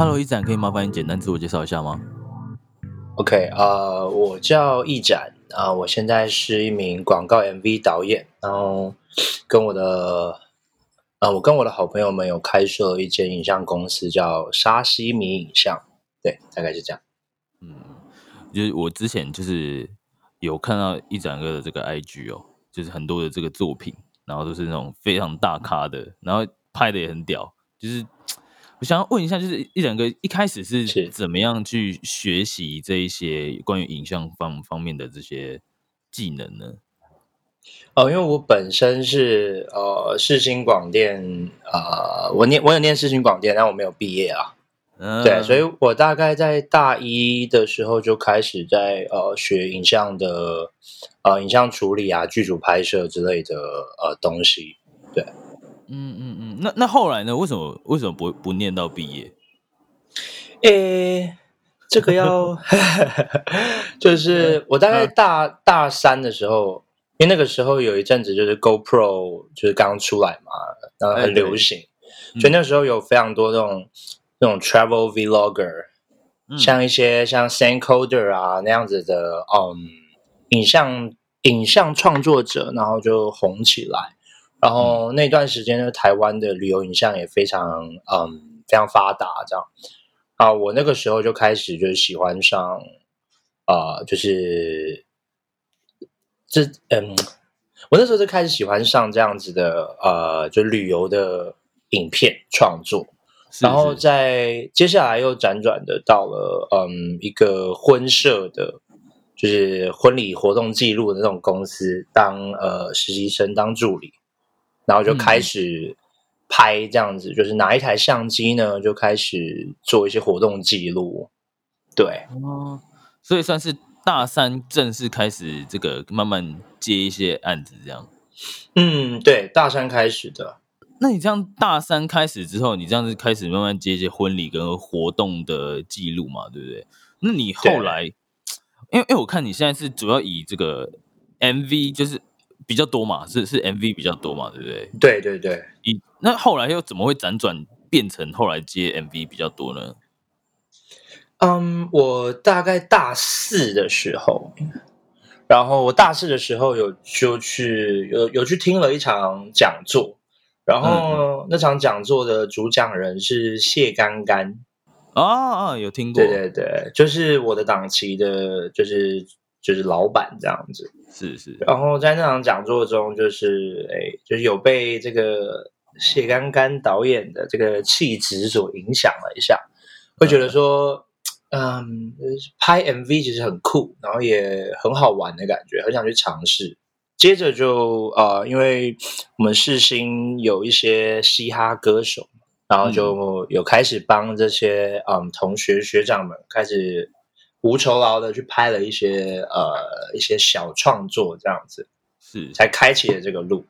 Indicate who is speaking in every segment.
Speaker 1: Hello，一展，可以麻烦你简单自我介绍一下吗
Speaker 2: ？OK，呃，我叫一展，啊，我现在是一名广告 MV 导演，然后跟我的，啊，我跟我的好朋友们有开设一间影像公司，叫沙西米影像，对，大概是这样。
Speaker 1: 嗯，就是我之前就是有看到一展哥的这个 IG 哦，就是很多的这个作品，然后都是那种非常大咖的，然后拍的也很屌，就是。我想要问一下，就是一两个一开始是怎么样去学习这一些关于影像方方面的这些技能呢？
Speaker 2: 哦，因为我本身是呃世新广电啊，我念我有念世新广电，但我没有毕业啊。嗯，对，所以我大概在大一的时候就开始在呃学影像的呃影像处理啊、剧组拍摄之类的呃东西，对。
Speaker 1: 嗯嗯嗯，那那后来呢？为什么为什么不不念到毕业？
Speaker 2: 诶，这个要 就是我大概大大三的时候，因为那个时候有一阵子就是 GoPro 就是刚出来嘛，然后很流行，所以那时候有非常多那种那种 travel vlogger，像一些像 Sancoder 啊那样子的，嗯，影像影像创作者，然后就红起来。然后那段时间呢，台湾的旅游影像也非常嗯非常发达，这样。啊，我那个时候就开始就是喜欢上啊，就是这嗯，我那时候就开始喜欢上这样子的呃，就旅游的影片创作，然后在接下来又辗转的到了嗯一个婚社的，就是婚礼活动记录的那种公司当呃实习生当助理。然后就开始拍这样子，就是拿一台相机呢，就开始做一些活动记录。对，
Speaker 1: 哦，所以算是大三正式开始这个慢慢接一些案子，这样。
Speaker 2: 嗯，对，大三开始的。
Speaker 1: 那你这样大三开始之后，你这样子开始慢慢接一些婚礼跟活动的记录嘛，对不对？那你后来，因为因为我看你现在是主要以这个 MV 就是。比较多嘛，是是 MV 比较多嘛，对不对？
Speaker 2: 对对对。
Speaker 1: 你那后来又怎么会辗转变成后来接 MV 比较多呢？
Speaker 2: 嗯，我大概大四的时候，然后我大四的时候有就去有有去听了一场讲座，然后那场讲座的主讲人是谢干干
Speaker 1: 啊啊，有听过？
Speaker 2: 对对对，就是我的档期的，就是就是老板这样子。
Speaker 1: 是是，
Speaker 2: 然后在那场讲座中，就是哎，就是有被这个谢刚刚导演的这个气质所影响了一下，会觉得说，嗯，拍 MV 其实很酷，然后也很好玩的感觉，很想去尝试。接着就呃，因为我们世新有一些嘻哈歌手，然后就有开始帮这些嗯同学学长们开始。无酬劳的去拍了一些呃一些小创作，这样子
Speaker 1: 是
Speaker 2: 才开启了这个路。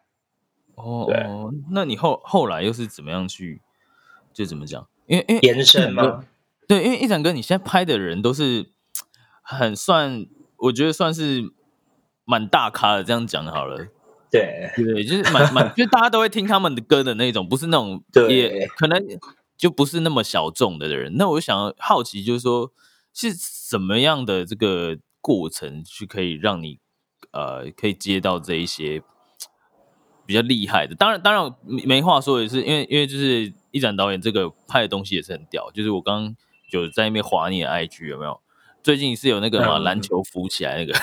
Speaker 1: 哦，对，那你后后来又是怎么样去就怎么讲？因为因为
Speaker 2: 延伸吗？
Speaker 1: 对，因为一展哥你现在拍的人都是很算，我觉得算是蛮大咖的。这样讲好了，
Speaker 2: 对
Speaker 1: 对，就是蛮蛮，就大家都会听他们的歌的那种，不是那种也可能就不是那么小众的人。那我想好奇，就是说。是什么样的这个过程去可以让你呃可以接到这一些比较厉害的？当然，当然没话说，也是因为因为就是一展导演这个拍的东西也是很屌。就是我刚刚有在那边划你的 IG 有没有？最近是有那个嘛篮球浮起来那个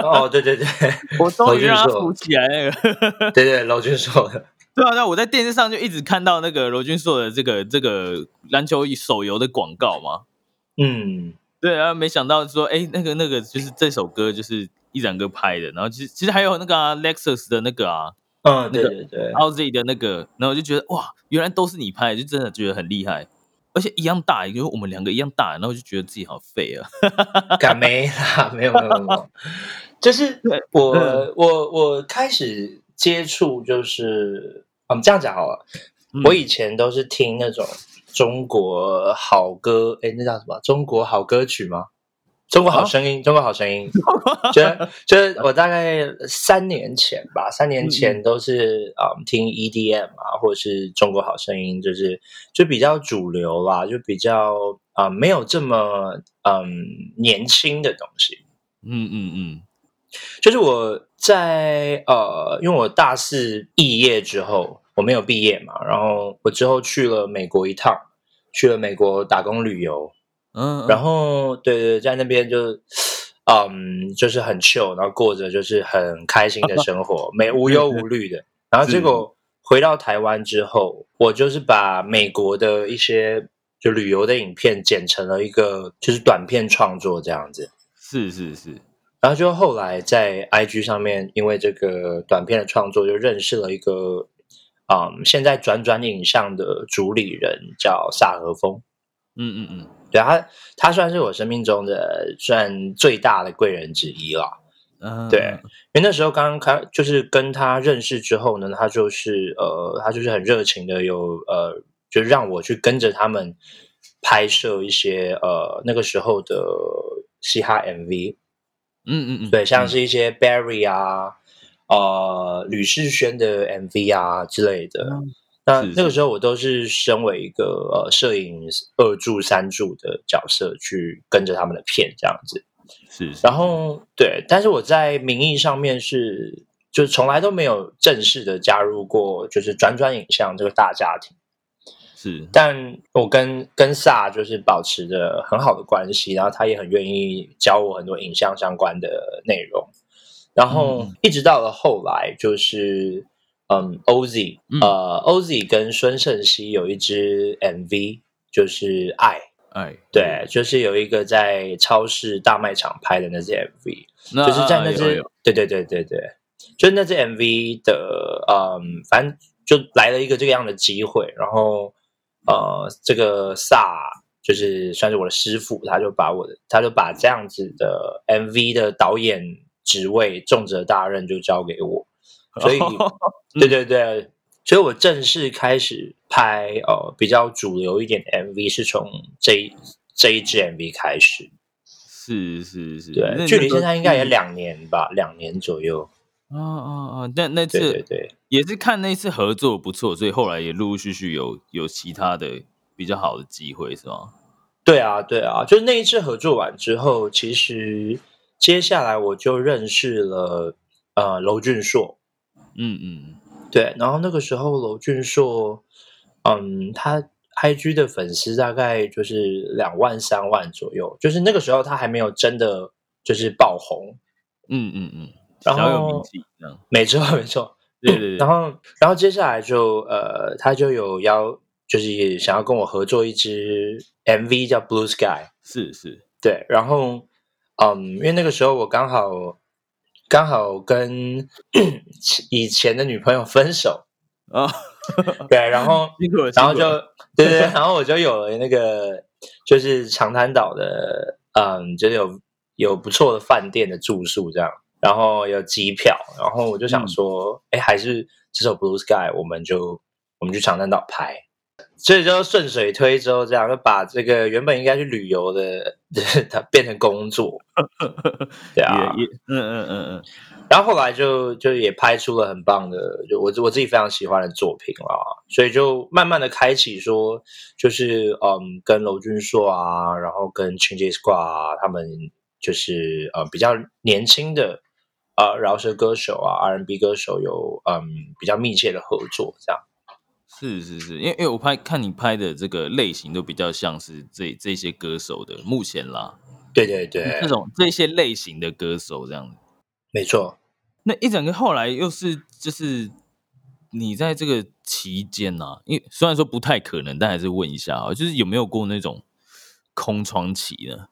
Speaker 2: 哦，对对对，
Speaker 1: 我终于让他浮起来那
Speaker 2: 个，对 对，罗俊硕的，
Speaker 1: 对啊，那我在电视上就一直看到那个罗俊硕的这个这个篮球手游的广告嘛。
Speaker 2: 嗯，
Speaker 1: 对啊，没想到说，哎，那个那个就是这首歌就是一展哥拍的，然后其实其实还有那个啊 Lexus 的那个啊，
Speaker 2: 嗯，对对对
Speaker 1: ，OZ 的那个，然后我就觉得哇，原来都是你拍，就真的觉得很厉害，而且一样大，因为我们两个一样大，然后就觉得自己好废啊，
Speaker 2: 敢没啦，没有没有没有，就是 我我我开始接触就是，我们这样讲好了，我以前都是听那种。中国好歌，哎，那叫什么？中国好歌曲吗？中国好声音，中国好声音。就就是我大概三年前吧，三年前都是啊听 EDM 啊，或者是中国好声音，就是就比较主流啦，就比较啊没有这么嗯年轻的东西。嗯嗯嗯，就是我在呃，因为我大四毕业之后。我没有毕业嘛，然后我之后去了美国一趟，去了美国打工旅游，嗯，然后对对，在那边就，嗯，就是很 chill，然后过着就是很开心的生活，没无忧无虑的。然后结果回到台湾之后，我就是把美国的一些就旅游的影片剪成了一个就是短片创作这样子。
Speaker 1: 是是是，
Speaker 2: 然后就后来在 IG 上面，因为这个短片的创作，就认识了一个。嗯，现在转转影像的主理人叫萨和峰，嗯嗯嗯，对他，他算是我生命中的算最大的贵人之一了。嗯，对，因为那时候刚刚开，就是跟他认识之后呢，他就是呃，他就是很热情的，有呃，就让我去跟着他们拍摄一些呃那个时候的嘻哈 MV。嗯嗯嗯，对，像是一些 Barry 啊。呃，吕世轩的 MV 啊之类的，那那个时候我都是身为一个呃摄影二助三助的角色去跟着他们的片这样子，
Speaker 1: 是。
Speaker 2: 然后对，但是我在名义上面是，就从来都没有正式的加入过，就是转转影像这个大家庭。
Speaker 1: 是，
Speaker 2: 但我跟跟萨就是保持着很好的关系，然后他也很愿意教我很多影像相关的内容。然后一直到了后来，就是嗯，OZ，呃，OZ 跟孙盛熙有一支 MV，就是爱
Speaker 1: 爱，
Speaker 2: 对，就是有一个在超市大卖场拍的那支 MV，就是在那支，对对对对对，就那支 MV 的，嗯，反正就来了一个这个样的机会，然后呃，这个萨就是算是我的师傅，他就把我的，他就把这样子的 MV 的导演。职位重责大任就交给我，所以 对对对，所以我正式开始拍呃比较主流一点的 MV，是从这这一支 MV 开始。
Speaker 1: 是是是，
Speaker 2: 对，距离现在应该也两年吧，两年左右。
Speaker 1: 哦哦哦！那那次
Speaker 2: 对对，
Speaker 1: 也是看那次合作不错，所以后来也陆陆续续有有其他的比较好的机会，是吗？
Speaker 2: 对啊对啊，就是那一次合作完之后，其实。接下来我就认识了呃娄俊硕，嗯嗯，对，然后那个时候娄俊硕，嗯，他 IG 的粉丝大概就是两万三万左右，就是那个时候他还没有真的就是爆红，
Speaker 1: 嗯嗯嗯，
Speaker 2: 然后
Speaker 1: 有名气，
Speaker 2: 没错没错，
Speaker 1: 对对对，
Speaker 2: 然后然后接下来就呃他就有邀，就是想要跟我合作一支 MV 叫 Blue Sky，
Speaker 1: 是是，
Speaker 2: 对，然后。嗯，因为那个时候我刚好刚好跟 以前的女朋友分手啊，对，然后然后就对 对，然后我就有了那个就是长滩岛的，嗯，就是有有不错的饭店的住宿这样，然后有机票，然后我就想说，哎，还是这首 Blue Sky，我们就我们去长滩岛拍。所以就顺水推舟，这样就把这个原本应该去旅游的，它变成工作。对啊，嗯嗯嗯嗯。然后后来就就也拍出了很棒的，就我我自己非常喜欢的作品了。所以就慢慢的开启说，就是嗯，跟娄俊硕啊，然后跟 Changes Squad 啊，他们就是呃比较年轻的啊饶舌歌手啊，R&B 歌手有嗯比较密切的合作，这样。
Speaker 1: 是是是，因为因为我拍看你拍的这个类型都比较像是这这些歌手的，目前啦，
Speaker 2: 对对对，
Speaker 1: 这种这些类型的歌手这样子，
Speaker 2: 没错。
Speaker 1: 那一整个后来又是就是你在这个期间呢，因为虽然说不太可能，但还是问一下啊，就是有没有过那种空窗期呢？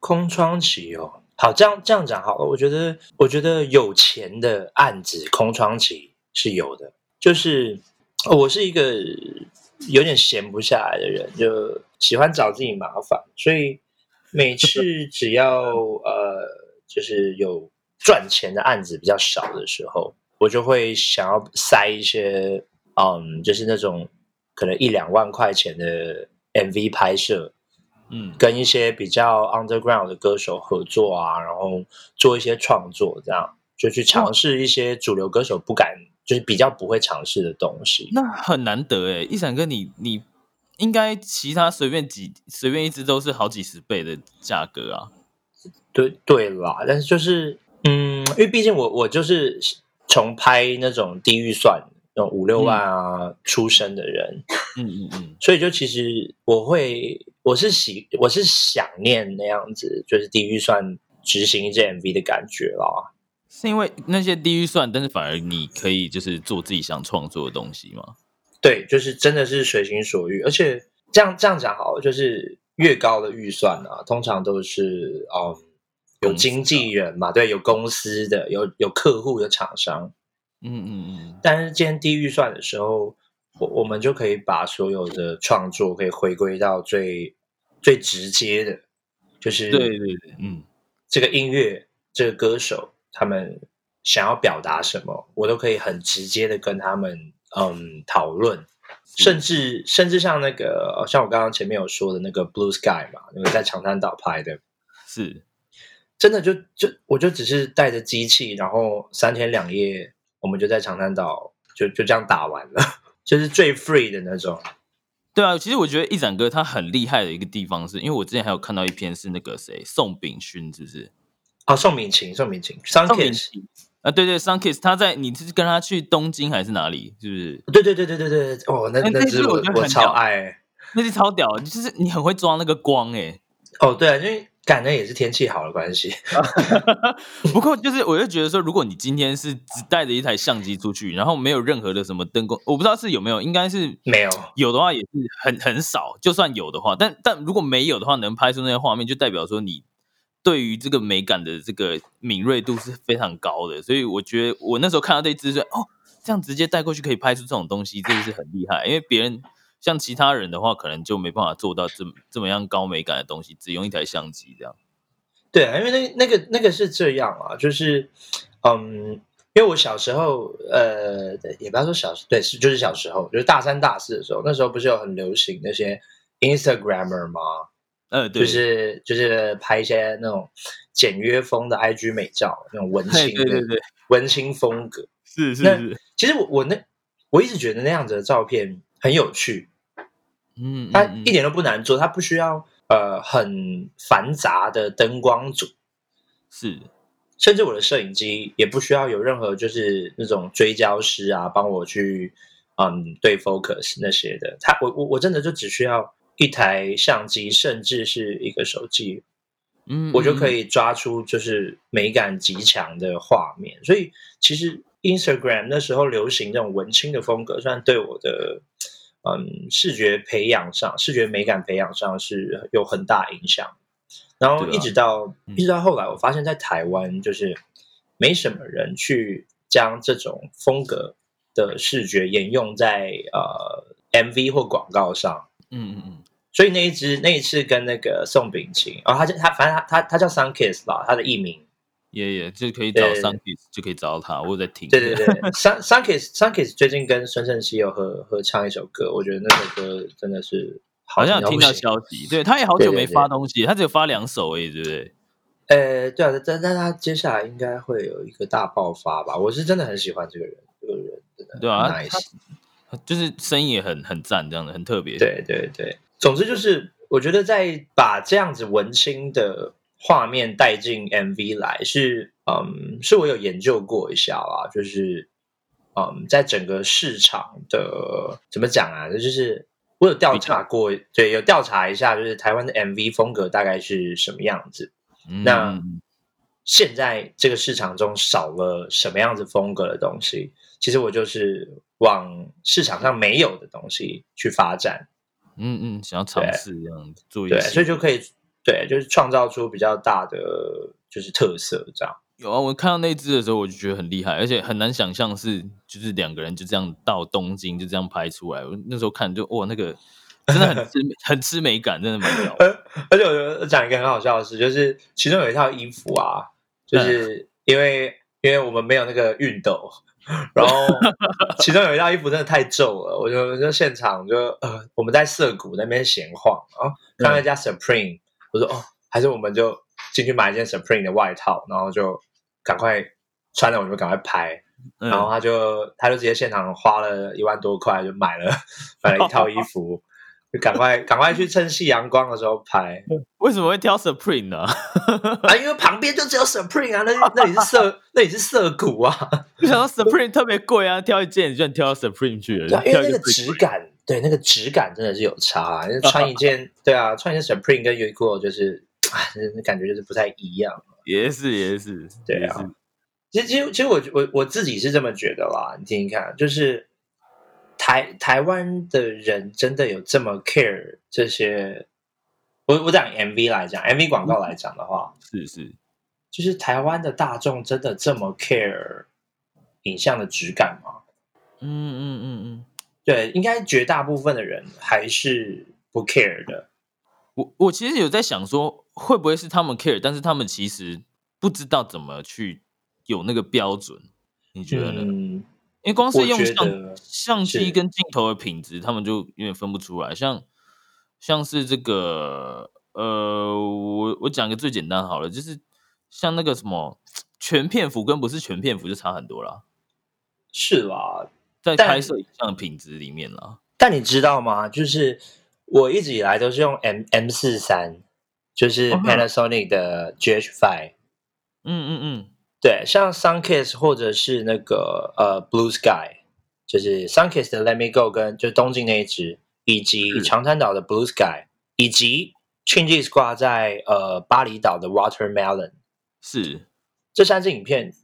Speaker 2: 空窗期哦，好，这样这样讲好了。我觉得，我觉得有钱的案子空窗期是有的。就是我是一个有点闲不下来的人，就喜欢找自己麻烦，所以每次 只要呃，就是有赚钱的案子比较少的时候，我就会想要塞一些，嗯，就是那种可能一两万块钱的 MV 拍摄。嗯，跟一些比较 underground 的歌手合作啊，然后做一些创作，这样就去尝试一些主流歌手不敢，就是比较不会尝试的东西。
Speaker 1: 那很难得哎，一闪哥，你你应该其他随便几随便一支都是好几十倍的价格啊。
Speaker 2: 对对啦，但是就是嗯，因为毕竟我我就是从拍那种低预算。五六万啊，出生的人，嗯嗯嗯，所以就其实我会，我是喜，我是想念那样子，就是低预算执行一支 MV 的感觉啦。
Speaker 1: 是因为那些低预算，但是反而你可以就是做自己想创作的东西吗？
Speaker 2: 对，就是真的是随心所欲，而且这样这样讲好，就是越高的预算啊，通常都是嗯有经纪人嘛，对，有公司的，有有客户的厂商。嗯嗯嗯，但是今天低预算的时候，我我们就可以把所有的创作可以回归到最最直接的，就是
Speaker 1: 对对对，嗯，
Speaker 2: 这个音乐这个歌手他们想要表达什么，我都可以很直接的跟他们嗯讨论，甚至甚至像那个像我刚刚前面有说的那个 Blue Sky 嘛，那个在长滩岛拍的，
Speaker 1: 是
Speaker 2: 真的就就我就只是带着机器，然后三天两夜。我们就在长滩岛，就就这样打完了，就是最 free 的那种。
Speaker 1: 对啊，其实我觉得一展哥他很厉害的一个地方，是因为我之前还有看到一篇是那个谁宋炳勋，是不是？
Speaker 2: 哦，宋敏晴，宋敏晴，Sun Kiss
Speaker 1: 啊，对对，，Sun Kiss，他在你是跟他去东京还是哪里？是不是？
Speaker 2: 对对对对对对，哦，那那支我我超爱，
Speaker 1: 那支超屌，就是你很会抓那个光哎。
Speaker 2: 哦，对啊，因为。感觉也是天气好的关系
Speaker 1: 不过就是我就觉得说，如果你今天是只带着一台相机出去，然后没有任何的什么灯光，我不知道是有没有，应该是
Speaker 2: 没有，
Speaker 1: 有的话也是很很少。就算有的话，但但如果没有的话，能拍出那些画面，就代表说你对于这个美感的这个敏锐度是非常高的。所以我觉得我那时候看到这支说，哦，这样直接带过去可以拍出这种东西，真的是很厉害，因为别人。像其他人的话，可能就没办法做到这么这么样高美感的东西，只用一台相机这样。
Speaker 2: 对啊，因为那那个那个是这样啊，就是嗯，因为我小时候呃，也不要说小时对，是就是小时候，就是大三大四的时候，那时候不是有很流行那些 Instagramer 吗？
Speaker 1: 呃，
Speaker 2: 对，就是就是拍一些那种简约风的 IG 美照，那种文青，
Speaker 1: 对对对，
Speaker 2: 文青风格。
Speaker 1: 是是是，
Speaker 2: 其实我我那我一直觉得那样子的照片。很有趣，嗯，它一点都不难做，它不需要呃很繁杂的灯光组，
Speaker 1: 是，
Speaker 2: 甚至我的摄影机也不需要有任何就是那种追焦师啊帮我去嗯对 focus 那些的，它我我我真的就只需要一台相机，甚至是一个手机，嗯，我就可以抓出就是美感极强的画面，所以其实。Instagram 那时候流行这种文青的风格，虽然对我的嗯视觉培养上、视觉美感培养上是有很大影响。然后一直到一直到后来，我发现，在台湾就是没什么人去将这种风格的视觉沿用在呃 MV 或广告上。嗯嗯嗯。所以那一只那一次跟那个宋秉晴，哦，他叫他，反正他他他叫 Sun Kiss 吧，他的艺名。
Speaker 1: 也也就可以找 Sunkiss 就可以找到他，我在听。
Speaker 2: 对对对，Sun Sunkiss Sunkiss 最近跟孙盛熙有合合唱一首歌，我觉得那首歌真的是
Speaker 1: 好像有听到消息，对他也好久没发东西，他只有发两首而已，对不对？
Speaker 2: 呃，对啊，但但他接下来应该会有一个大爆发吧？我是真的很喜欢这个人，这个人真的
Speaker 1: 对啊，他就是声音也很很赞，这样的很特别。
Speaker 2: 对对对，总之就是我觉得在把这样子文青的。画面带进 MV 来是，嗯，是我有研究过一下啦，就是，嗯，在整个市场的怎么讲啊？就是我有调查过，对，有调查一下，就是台湾的 MV 风格大概是什么样子。那现在这个市场中少了什么样子风格的东西？其实我就是往市场上没有的东西去发展。
Speaker 1: 嗯嗯，想要尝试这样子做一
Speaker 2: 对，所以就可以。对，就是创造出比较大的就是特色这样。
Speaker 1: 有啊，我看到那只的时候，我就觉得很厉害，而且很难想象是就是两个人就这样到东京就这样拍出来。我那时候看就哇，那个 真的很吃很吃美感，真的蛮屌。
Speaker 2: 而且我讲一个很好笑的事，就是其中有一套衣服啊，就是因为因为我们没有那个熨斗，然后其中有一套衣服真的太皱了，我就就现场就呃我们在涩谷那边闲晃啊，看到一家 Supreme，我说哦，还是我们就进去买一件 Supreme 的外套，然后就。赶快穿了，我就赶快拍，然后他就他就直接现场花了一万多块就买了买了一套衣服，就赶快赶快去趁夕阳光的时候拍。
Speaker 1: 为什么会挑 Supreme 呢？
Speaker 2: 啊，因为旁边就只有 Supreme 啊，那那里是涩 那里是涩谷啊。
Speaker 1: 就想到 Supreme 特别贵啊，挑一件你就挑到 Supreme 去了。
Speaker 2: 对，因为那个质感，对那个质感真的是有差。穿一件，对啊，穿一件 Supreme 跟 Uniqlo 就是，那感觉就是不太一样。
Speaker 1: 也是也是，
Speaker 2: 对啊。其实其实其实我我我自己是这么觉得啦。你听听看，就是台台湾的人真的有这么 care 这些？我我讲 MV 来讲，MV 广告来讲的话，
Speaker 1: 是是，
Speaker 2: 就是台湾的大众真的这么 care 影像的质感吗？
Speaker 1: 嗯嗯嗯嗯，
Speaker 2: 对，应该绝大部分的人还是不 care 的。
Speaker 1: 我我其实有在想说。会不会是他们 care，但是他们其实不知道怎么去有那个标准？你觉得呢？因为光是用相相机跟镜头的品质，他们就有点分不出来。像像是这个，呃，我我讲个最简单好了，就是像那个什么全片幅跟不是全片幅就差很多了。
Speaker 2: 是啦，
Speaker 1: 在拍摄影像品质里面啦。
Speaker 2: 但你知道吗？就是我一直以来都是用 M M 四三。就是 Panasonic 的 GH5，
Speaker 1: 嗯嗯嗯，
Speaker 2: 对，像 Sunkiss 或者是那个呃 Blue Sky，就是 Sunkiss 的 Let Me Go 跟就东京那一支，以及长滩岛的 Blue Sky，以及 Changes 挂在呃巴厘岛的 Watermelon，
Speaker 1: 是。
Speaker 2: 这三支影片，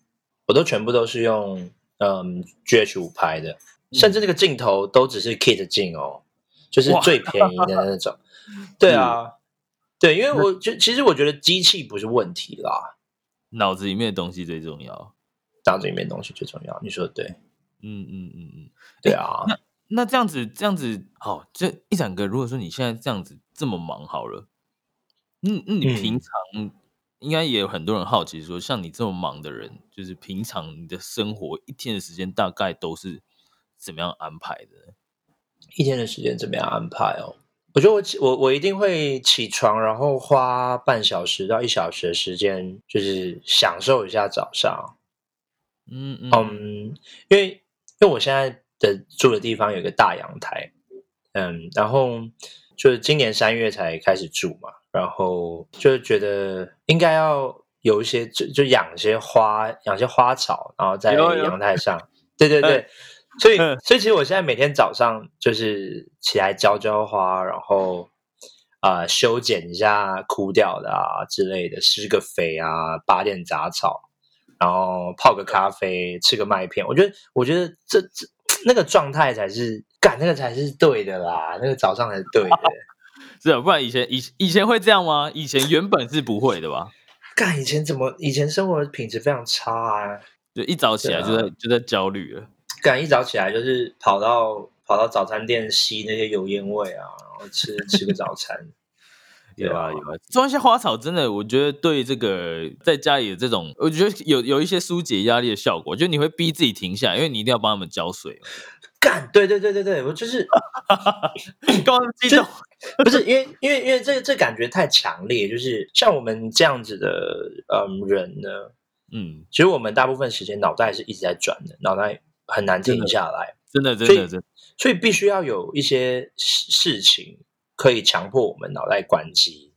Speaker 2: 我都全部都是用嗯 GH5 拍的，甚至那个镜头都只是 Kit 镜哦，就是最便宜的那种，对啊。对，因为我就其实我觉得机器不是问题啦，
Speaker 1: 脑子里面的东西最重要，
Speaker 2: 脑子里面东西最重要。你说的对，
Speaker 1: 嗯嗯嗯嗯，
Speaker 2: 对啊。
Speaker 1: 那那这样子这样子好，这一展哥，如果说你现在这样子这么忙好了，嗯嗯，你平常应该也有很多人好奇说，像你这么忙的人，就是平常你的生活一天的时间大概都是怎么样安排的？
Speaker 2: 一天的时间怎么样安排哦？我觉得我我我一定会起床，然后花半小时到一小时的时间，就是享受一下早上。
Speaker 1: 嗯
Speaker 2: 嗯，因为因为我现在的住的地方有一个大阳台，嗯，然后就是今年三月才开始住嘛，然后就觉得应该要有一些就就养一些花，养些花草，然后在阳台上，对对对。所以，所以其实我现在每天早上就是起来浇浇花，然后啊修剪一下枯掉的啊之类的，施个肥啊，拔点杂草，然后泡个咖啡，吃个麦片。我觉得，我觉得这这那个状态才是干，那个才是对的啦，那个早上才是对的。
Speaker 1: 是啊，不然以前以以前会这样吗？以前原本是不会的吧？
Speaker 2: 干，以前怎么？以前生活品质非常差啊，
Speaker 1: 就一早起来就在就在焦虑了。
Speaker 2: 赶一早起来就是跑到跑到早餐店吸那些油烟味啊，然后吃吃个早餐。
Speaker 1: 有啊有啊，种一些花草真的，我觉得对这个在家里的这种，我觉得有有一些疏解压力的效果。就你会逼自己停下，因为你一定要帮他们浇水。
Speaker 2: 干，对对对对对，我就是
Speaker 1: 刚激动，
Speaker 2: 不是因为因为因为这这感觉太强烈，就是像我们这样子的嗯人呢，
Speaker 1: 嗯，
Speaker 2: 其实我们大部分时间脑袋是一直在转的，脑袋。很难停下来，
Speaker 1: 真的，真的，真的，
Speaker 2: 所以必须要有一些事事情可以强迫我们脑袋关机。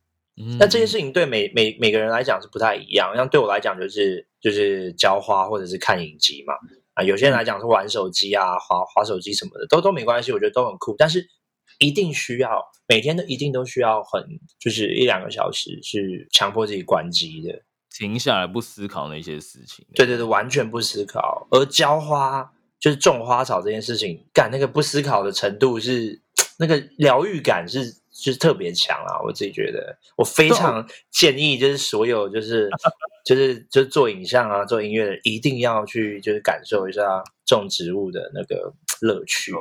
Speaker 2: 那这些事情对每每每个人来讲是不太一样。像对我来讲，就是就是浇花或者是看影集嘛。啊，有些人来讲是玩手机啊，滑滑手机什么的，都都没关系，我觉得都很酷。但是一定需要每天都一定都需要很就是一两个小时是强迫自己关机的，
Speaker 1: 停下来不思考那些事情。
Speaker 2: 对对对，完全不思考。而浇花。就是种花草这件事情，干那个不思考的程度是那个疗愈感是就是特别强啊！我自己觉得，我非常建议，就是所有就是 就是就是做影像啊、做音乐的，一定要去就是感受一下种植物的那个乐趣。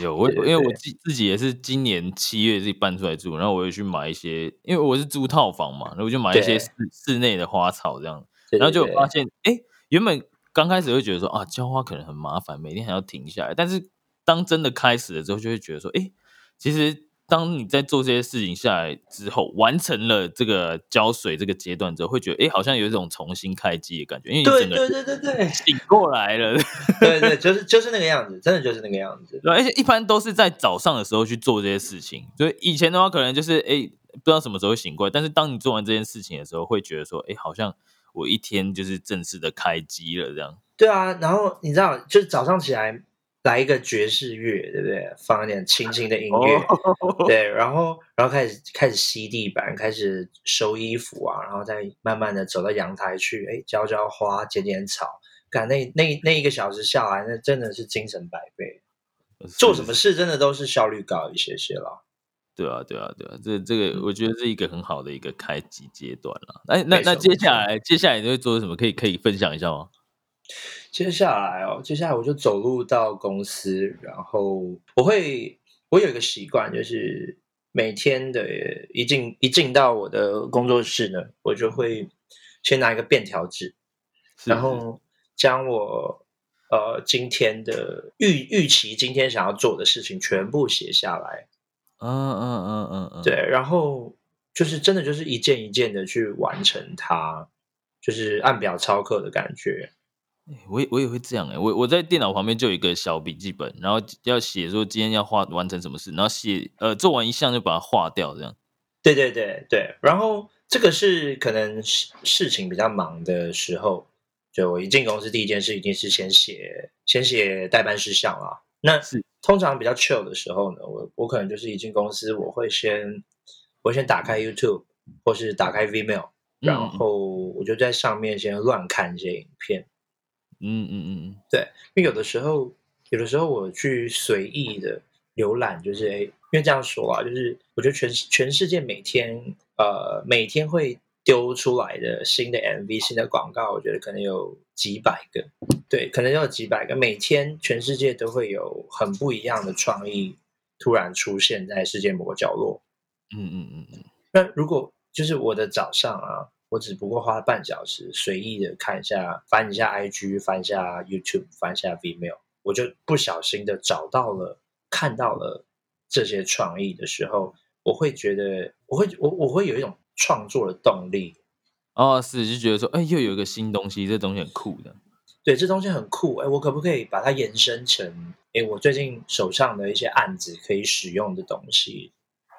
Speaker 1: 有我，因为我自自己也是今年七月自己搬出来住，然后我也去买一些，因为我是租套房嘛，然后我就买一些室室内的花草这样，然后就发现，哎，原本刚开始会觉得说啊，浇花可能很麻烦，每天还要停下来，但是当真的开始了之后，就会觉得说，哎，其实。当你在做这些事情下来之后，完成了这个浇水这个阶段之后，会觉得哎，好像有一种重新开机的感觉，因为
Speaker 2: 对对对对对，
Speaker 1: 醒过来了，
Speaker 2: 对对，就是就是那个样子，真的就是那个样子。
Speaker 1: 对，而且一般都是在早上的时候去做这些事情，所以以前的话可能就是哎，不知道什么时候醒过来，但是当你做完这件事情的时候，会觉得说哎，好像我一天就是正式的开机了这样。
Speaker 2: 对啊，然后你知道，就是早上起来。来一个爵士乐，对不对？放一点轻轻的音乐，对，然后，然后开始开始吸地板，开始收衣服啊，然后再慢慢的走到阳台去，哎，浇浇花，剪剪草，干那那那一个小时下来，那真的是精神百倍，做什么事真的都是效率高一些些了。
Speaker 1: 对啊，对啊，对啊，这这个我觉得是一个很好的一个开机阶段了。哎，那那接下来接下来你会做什么？可以可以分享一下吗？
Speaker 2: 接下来哦，接下来我就走路到公司，然后我会，我有一个习惯，就是每天的一进一进到我的工作室呢，我就会先拿一个便条纸，然后将我呃今天的预预期今天想要做的事情全部写下来。
Speaker 1: 嗯嗯嗯嗯嗯，
Speaker 2: 对，然后就是真的就是一件一件的去完成它，就是按表操课的感觉。
Speaker 1: 我也我也会这样哎，我我在电脑旁边就有一个小笔记本，然后要写说今天要画完成什么事，然后写呃做完一项就把它划掉，这样。
Speaker 2: 对对对对，然后这个是可能事事情比较忙的时候，就我一进公司第一件事一定是先写先写代办事项啊。那是通常比较 chill 的时候呢，我我可能就是一进公司我会先我先打开 YouTube 或是打开 Vimeo，然后我就在上面先乱看一些影片。
Speaker 1: 嗯嗯嗯嗯，
Speaker 2: 对，因为有的时候，有的时候我去随意的浏览，就是哎，因为这样说啊，就是我觉得全全世界每天呃每天会丢出来的新的 MV、新的广告，我觉得可能有几百个，对，可能要几百个，每天全世界都会有很不一样的创意突然出现在世界某个角落。
Speaker 1: 嗯嗯嗯嗯，
Speaker 2: 那如果就是我的早上啊。我只不过花了半小时，随意的看一下，翻一下 IG，翻一下 YouTube，翻一下 Vimeo，我就不小心的找到了，看到了这些创意的时候，我会觉得，我会，我我会有一种创作的动力。
Speaker 1: 哦，是，就觉得说，哎，又有一个新东西，这东西很酷的。
Speaker 2: 对，这东西很酷，哎，我可不可以把它延伸成，哎，我最近手上的一些案子可以使用的东西？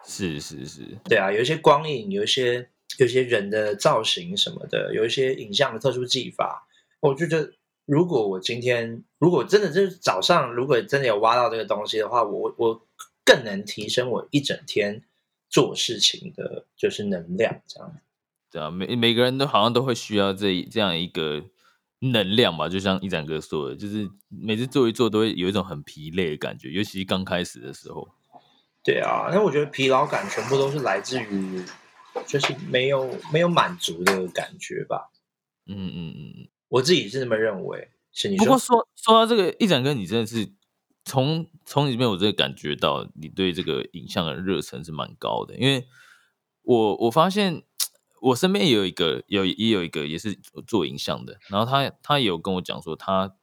Speaker 1: 是是是，
Speaker 2: 对啊，有一些光影，有一些。有些人的造型什么的，有一些影像的特殊技法，我就觉得如果我今天如果真的就是早上，如果真的有挖到这个东西的话，我我更能提升我一整天做事情的就是能量，这样。
Speaker 1: 对啊，每每个人都好像都会需要这这样一个能量吧，就像一展哥说的，就是每次做一做都会有一种很疲累的感觉，尤其是刚开始的时候。
Speaker 2: 对啊，那我觉得疲劳感全部都是来自于。就是没有没有满足的感觉吧，
Speaker 1: 嗯嗯嗯，
Speaker 2: 我自己是这么认为。是你
Speaker 1: 不过说说到这个一展哥，你真的是从从里面我真的感觉到你对这个影像的热忱是蛮高的，因为我我发现我身边也有一个有也有一个也是做影像的，然后他他有跟我讲说，他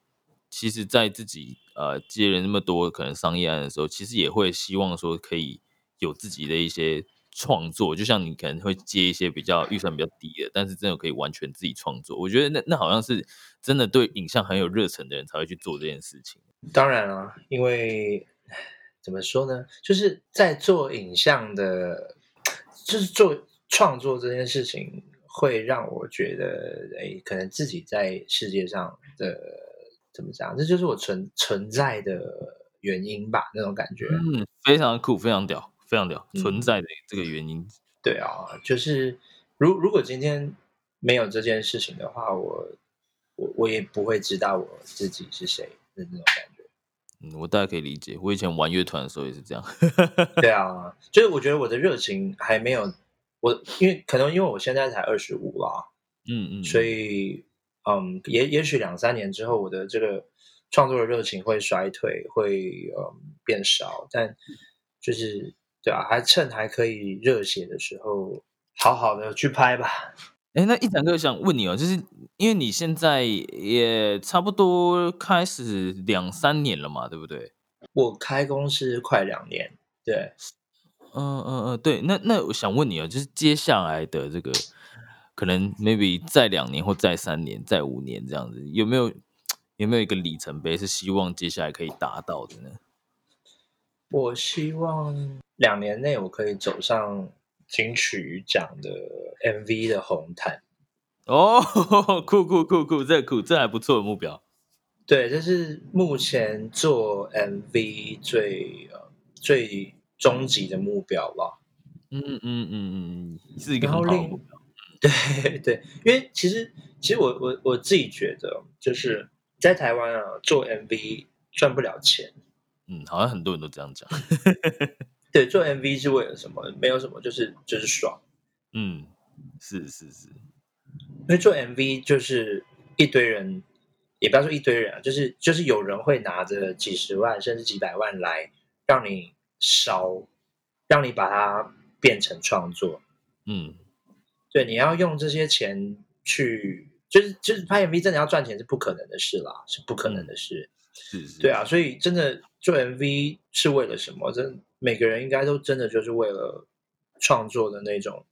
Speaker 1: 其实在自己呃接了那么多可能商业案的时候，其实也会希望说可以有自己的一些。创作就像你可能会接一些比较预算比较低的，但是真的可以完全自己创作。我觉得那那好像是真的对影像很有热忱的人才会去做这件事情。
Speaker 2: 当然啊，因为怎么说呢，就是在做影像的，就是做创作这件事情，会让我觉得，哎，可能自己在世界上的怎么讲，这就是我存存在的原因吧，那种感觉。
Speaker 1: 嗯，非常酷，非常屌。非常屌，存在的这个原因。
Speaker 2: 对啊，就是如如果今天没有这件事情的话，我我我也不会知道我自己是谁的那种感觉。
Speaker 1: 嗯，我大概可以理解。我以前玩乐团的时候也是这样。
Speaker 2: 对啊，就是我觉得我的热情还没有我，因为可能因为我现在才二十五啦，
Speaker 1: 嗯嗯，
Speaker 2: 所以嗯，也也许两三年之后，我的这个创作的热情会衰退，会嗯变少。但就是对啊，还趁还可以热血的时候，好好的去拍吧。
Speaker 1: 哎，那一展哥想问你哦，就是因为你现在也差不多开始两三年了嘛，对不对？
Speaker 2: 我开公司快两年，对，
Speaker 1: 嗯嗯嗯，对。那那我想问你啊，就是接下来的这个可能 maybe 再两年或再三年、再五年这样子，有没有有没有一个里程碑是希望接下来可以达到的呢？
Speaker 2: 我希望两年内我可以走上。金曲奖的 MV 的红毯
Speaker 1: 哦，酷酷酷酷，这酷，这还不错的目标。
Speaker 2: 对，这是目前做 MV 最呃最终极的目标吧。
Speaker 1: 嗯嗯嗯嗯嗯，是一个很好的目标。
Speaker 2: 对对，因为其实其实我我我自己觉得，就是在台湾啊做 MV 赚不了钱。
Speaker 1: 嗯，好像很多人都这样讲。
Speaker 2: 对，做 MV 是为了什么？没有什么，就是就是爽。
Speaker 1: 嗯，是是是，
Speaker 2: 因为做 MV 就是一堆人，也不要说一堆人啊，就是就是有人会拿着几十万甚至几百万来让你烧，让你把它变成创作。
Speaker 1: 嗯，
Speaker 2: 对，你要用这些钱去，就是就是拍 MV 真的要赚钱是不可能的事啦，是不可能的事。
Speaker 1: 是是，
Speaker 2: 对啊，所以真的做 MV 是为了什么？真。每个人应该都真的就是为了创作的那种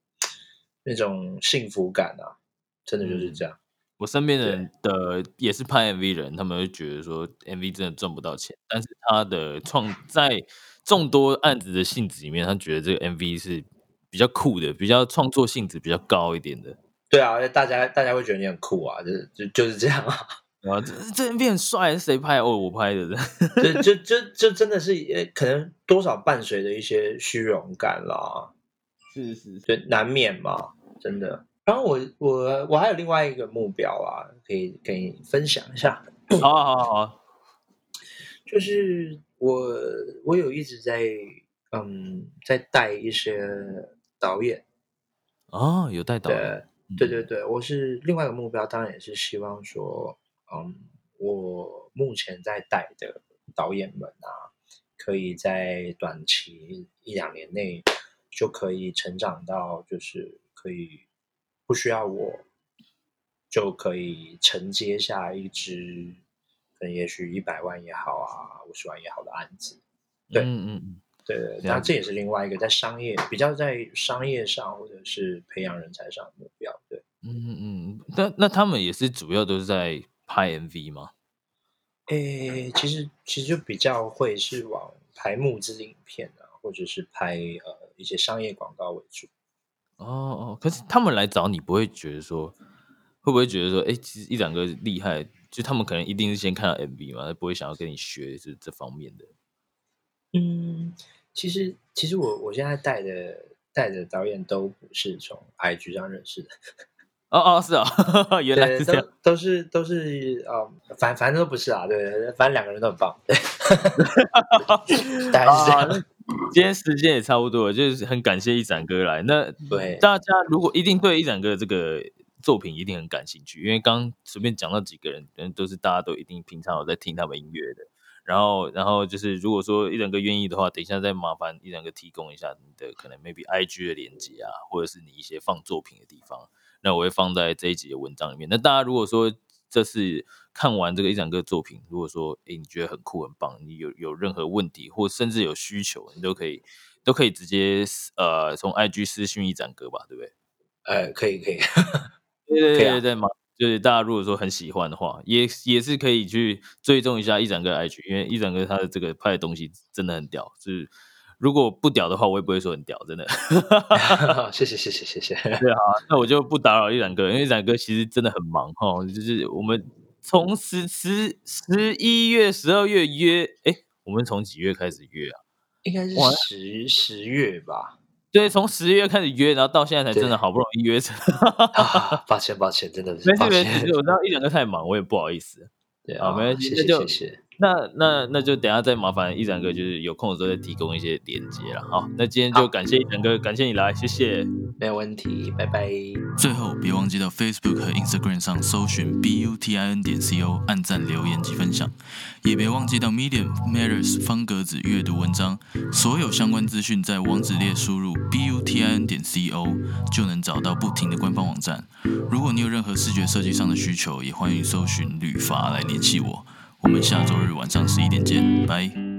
Speaker 2: 那种幸福感啊，真的就是这样。
Speaker 1: 我身边的人的也是拍 MV 人，他们会觉得说 MV 真的赚不到钱，但是他的创在众多案子的性质里面，他觉得这个 MV 是比较酷的，比较创作性质比较高一点的。
Speaker 2: 对啊，大家大家会觉得你很酷啊，就就就是这样啊。
Speaker 1: 啊，这这 MV 很帅，是谁拍？哦，我拍的。
Speaker 2: 这这这这真的是，呃，可能多少伴随着一些虚荣感啦。
Speaker 1: 是是，
Speaker 2: 就难免嘛，真的。然后我我我还有另外一个目标啊，可以跟你分享一下。
Speaker 1: 好好好好，
Speaker 2: 就是我我有一直在嗯在带一些导演。
Speaker 1: 哦，有带导演。
Speaker 2: 对对对，我是另外一个目标，当然也是希望说。嗯，我目前在带的导演们啊，可以在短期一两年内就可以成长到，就是可以不需要我就可以承接下一支，可能也许一百万也好啊，五十万也好的案子。对，
Speaker 1: 嗯嗯嗯，
Speaker 2: 对对，那这也是另外一个在商业比较在商业上或者是培养人才上的目标。对，
Speaker 1: 嗯嗯嗯，那那他们也是主要都是在。拍 MV 吗？
Speaker 2: 诶，其实其实就比较会是往拍募资影片啊，或者是拍呃一些商业广告为主。
Speaker 1: 哦哦，可是他们来找你，不会觉得说，会不会觉得说，哎，其实一两个厉害，就他们可能一定是先看到 MV 嘛，不会想要跟你学这这方面的。
Speaker 2: 嗯，其实其实我我现在带的带的导演都不是从 IG 上认识的。
Speaker 1: 哦哦，是啊，原来是这样，
Speaker 2: 都是都是哦，反反正都不是啊，对，反正两个人都很棒，对，大概是这样。
Speaker 1: 今天时间也差不多了，就是很感谢一展哥来。那
Speaker 2: 对
Speaker 1: 大家如果一定对一展哥这个作品一定很感兴趣，因为刚随便讲到几个人，人都是大家都一定平常有在听他们音乐的。然后，然后就是如果说一两个愿意的话，等一下再麻烦一两个提供一下你的可能 maybe IG 的连接啊，或者是你一些放作品的地方。那我会放在这一集的文章里面。那大家如果说这次看完这个一两个作品，如果说诶你觉得很酷很棒，你有有任何问题或甚至有需求，你都可以都可以直接呃从 IG 私讯一展哥吧，对不对？
Speaker 2: 呃，可以可以，
Speaker 1: 对对对对嘛，就是大家如果说很喜欢的话，也也是可以去追踪一下一展哥 IG，因为一展哥他的这个拍的东西真的很屌，就是。如果不屌的话，我也不会说很屌，真的。
Speaker 2: 谢谢谢谢谢谢。
Speaker 1: 对啊，那我就不打扰一两个，因为一展哥其实真的很忙哈。就是我们从十十十一月、十二月约，哎，我们从几月开始约啊？
Speaker 2: 应该是十十月吧。
Speaker 1: 对，从十月开始约，然后到现在才真的好不容易约成。
Speaker 2: 抱歉抱歉，真的是。
Speaker 1: 没事没事，我知道一两个太忙，我也不好意思。
Speaker 2: 对啊，没关系，谢谢谢谢。
Speaker 1: 那那那就等下再麻烦一展哥，就是有空的时候再提供一些连接了。好，那今天就感谢一展哥，感谢你来，谢谢，
Speaker 2: 没有问题，拜拜。
Speaker 3: 最后别忘记到 Facebook 和 Instagram 上搜寻 B U T I N 点 C O，按赞、留言及分享，也别忘记到 Medium Matters 方格子阅读文章，所有相关资讯在网址列输入 B U T I N 点 C O 就能找到不停的官方网站。如果你有任何视觉设计上的需求，也欢迎搜寻旅发来联系我。我们下周日晚上十一点见，拜。